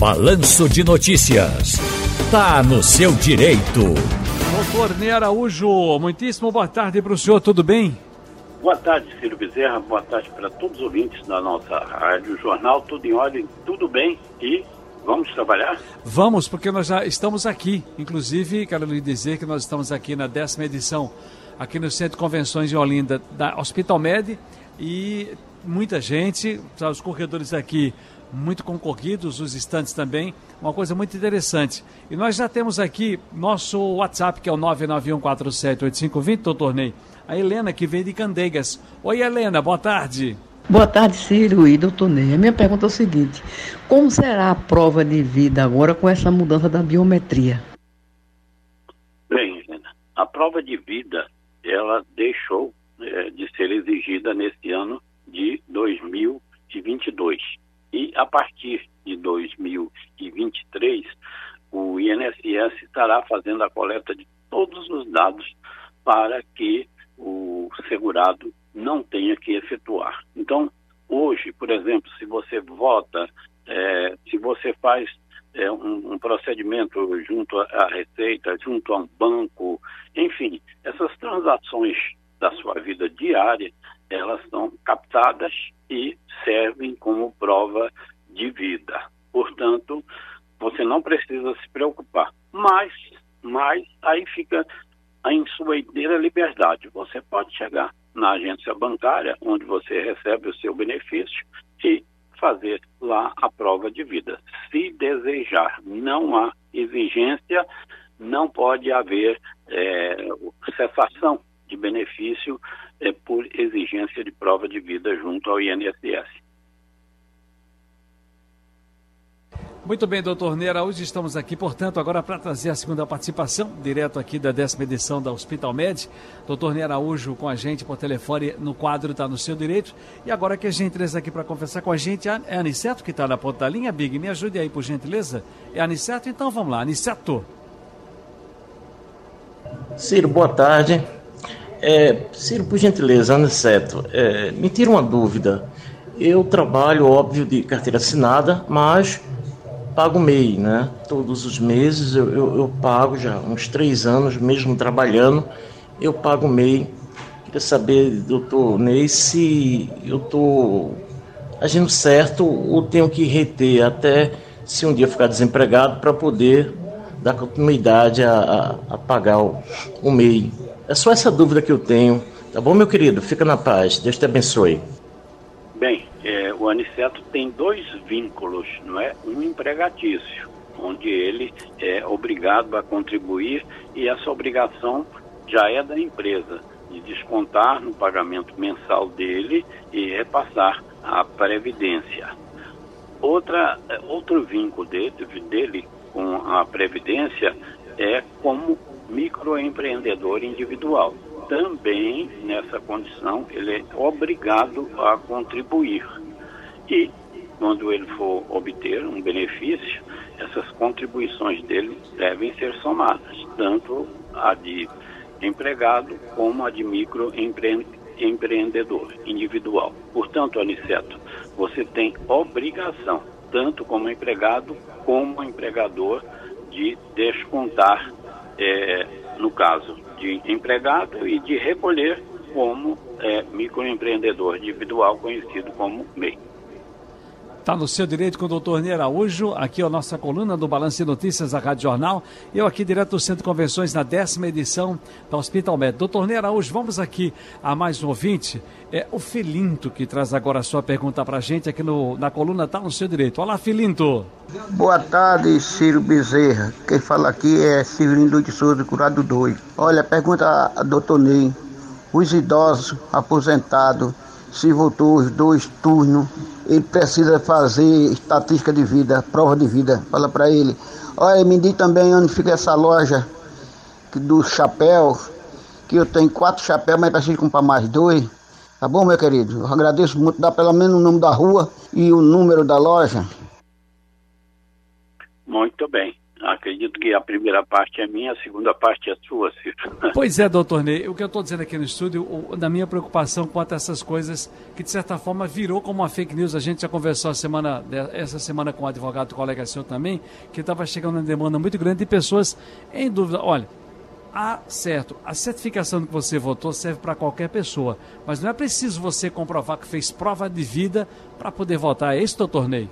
Balanço de Notícias. Tá no seu direito. Doutor Ney Araújo, muitíssimo boa tarde para o senhor, tudo bem? Boa tarde, Ciro Bezerra. Boa tarde para todos os ouvintes da nossa rádio jornal. Tudo em ordem, tudo bem e vamos trabalhar? Vamos, porque nós já estamos aqui. Inclusive, quero lhe dizer que nós estamos aqui na décima edição, aqui no Centro de Convenções de Olinda, da Hospital Med, e muita gente, os corredores aqui muito concorridos, os estantes também, uma coisa muito interessante. E nós já temos aqui nosso WhatsApp, que é o 991478520, doutor Ney. A Helena, que vem de Candeigas. Oi, Helena, boa tarde. Boa tarde, Ciro e doutor Ney. A minha pergunta é o seguinte: como será a prova de vida agora com essa mudança da biometria? Bem, Helena, a prova de vida, ela deixou é, de ser exigida nesse ano de 2022. E a partir de 2023, o INSS estará fazendo a coleta de todos os dados para que o segurado não tenha que efetuar. Então, hoje, por exemplo, se você vota, é, se você faz é, um, um, procedimento junto à Receita, junto a um banco, enfim, essas transações da sua vida diária, elas são captadas e servem como prova de vida. Portanto, você não precisa se preocupar. Mas, mas aí fica em sua inteira liberdade. Você pode chegar na agência bancária, onde você recebe o seu benefício, e fazer lá a prova de vida. Se desejar, não há exigência, não pode haver é, cessação de benefício é, por exigência de prova de vida junto ao INSS. Muito bem, doutor Neira, hoje estamos aqui, portanto, agora para trazer a segunda participação, direto aqui da décima edição da Hospital Med. Doutor Neira Araújo com a gente por telefone no quadro Está no Seu Direito. E agora que a gente traz aqui para conversar com a gente, é a Aniceto que está na ponta da linha. Big, me ajude aí, por gentileza. É a Aniceto? Então vamos lá, Aniceto. Ciro, boa tarde. É, Ciro, por gentileza, Aniceto, é, me tira uma dúvida. Eu trabalho, óbvio, de carteira assinada, mas pago MEI, né? Todos os meses eu, eu, eu, pago já uns três anos, mesmo trabalhando, eu pago MEI. Queria saber, doutor Ney, se eu estou agindo certo ou tenho que reter até se um dia ficar desempregado para poder dar continuidade a, a, a pagar o, o MEI. É só essa dúvida que eu tenho. Tá bom, meu querido? Fica na paz. Deus te abençoe. Bem, é, o Aniceto tem dois vínculos, não é? Um empregatício, onde ele é obrigado a contribuir e essa obrigação já é da empresa de descontar no pagamento mensal dele e repassar a previdência. Outra, é, outro vínculo dele, dele com a previdência é como microempreendedor individual também nessa condição ele é obrigado a contribuir. E quando ele for obter um benefício, essas contribuições dele devem ser somadas, tanto a de empregado como a de microempreendedor individual. Portanto, Aniceto, você tem obrigação, tanto como empregado como empregador, de descontar, é, no caso de empregado e de recolher como é, microempreendedor individual, conhecido como MEI. Está no seu direito com o doutor Ney Araújo, aqui é a nossa coluna do Balanço de Notícias da Rádio Jornal. Eu aqui direto do Centro de Convenções na décima edição da Hospital Med. Doutor Ney Araújo, vamos aqui a mais um ouvinte. É o Filinto que traz agora a sua pergunta para a gente aqui no, na coluna Está no seu direito. Olá, Filinto. Boa tarde, Ciro Bezerra. Quem fala aqui é Severino de Souza, curado 2. Olha, pergunta a doutor Ney. Os idosos aposentados, se voltou os dois turnos ele precisa fazer estatística de vida, prova de vida. Fala para ele. Olha, me diz também onde fica essa loja do chapéu, que eu tenho quatro chapéus, mas preciso comprar mais dois. Tá bom, meu querido? Eu agradeço muito, dá pelo menos o nome da rua e o número da loja. Muito bem. Acredito que a primeira parte é minha, a segunda parte é sua, Ciro. Pois é, doutor Ney. O que eu estou dizendo aqui no estúdio, da minha preocupação quanto a essas coisas que, de certa forma, virou como uma fake news. A gente já conversou semana, essa semana com o advogado, colega seu também, que estava chegando uma demanda muito grande de pessoas em dúvida. Olha, ah, certo, a certificação que você votou serve para qualquer pessoa, mas não é preciso você comprovar que fez prova de vida para poder votar. É isso, doutor Ney?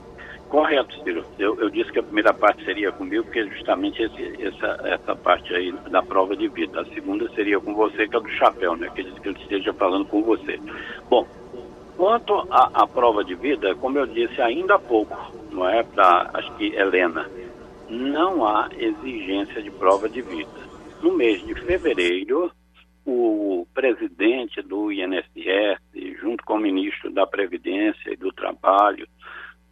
Correto, Ciro. Eu, eu, disse que a primeira parte seria comigo, porque é justamente esse, essa, essa parte aí da prova de vida. A segunda seria com você, que é do chapéu, né? Que que eu esteja falando com você. Bom, quanto à prova de vida, como eu disse ainda há pouco, não é? Para, acho que Helena, não há exigência de prova de vida. No mês de fevereiro, o presidente do INSS, junto com o ministro da Previdência e do Trabalho,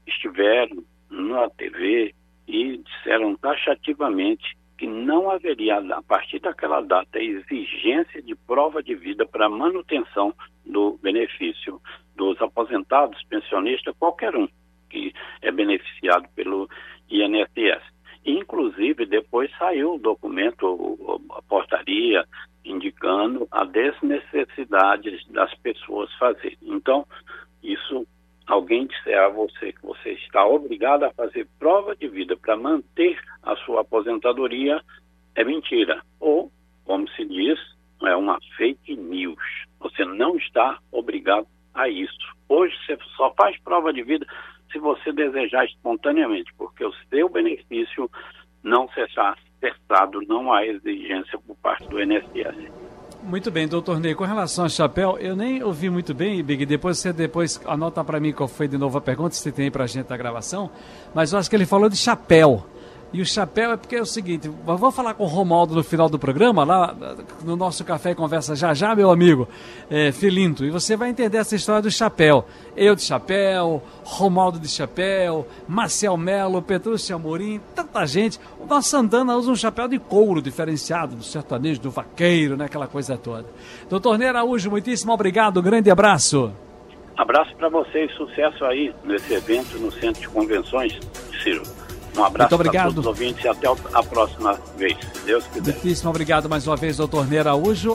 estiveram na TV e disseram taxativamente que não haveria, a partir daquela data, exigência de prova de vida para manutenção do benefício dos aposentados, pensionistas, qualquer um que é beneficiado pelo INSS. Inclusive, depois saiu o documento, a portaria, indicando a desnecessidade das pessoas fazerem. Então, isso alguém disser a você que você está obrigado a fazer prova de vida para manter a sua aposentadoria, é mentira. Ou, como se diz, é uma fake news. Você não está obrigado a isso. Hoje você só faz prova de vida se você desejar espontaneamente, porque o seu benefício não será cessado, não há exigência por parte do INSS. Muito bem, doutor Ney. Com relação ao chapéu, eu nem ouvi muito bem, Big. Depois você depois anota para mim qual foi de novo a pergunta, se tem para a gente a gravação. Mas eu acho que ele falou de chapéu. E o chapéu é porque é o seguinte, vou falar com o Romaldo no final do programa, lá no nosso Café e Conversa já já, meu amigo é, Filinto, e você vai entender essa história do chapéu. Eu de chapéu, Romaldo de chapéu, Marcel Melo, Petrúcio Amorim, tanta gente. O nosso Santana usa um chapéu de couro diferenciado, do sertanejo, do vaqueiro, né, aquela coisa toda. Doutor Ney Araújo, muitíssimo obrigado, grande abraço. Abraço para vocês, sucesso aí nesse evento no Centro de Convenções, Ciro. Um abraço Muito obrigado. para todos os ouvintes e até a próxima vez, se Deus quiser. Muitíssimo obrigado mais uma vez, doutor Ney Araújo.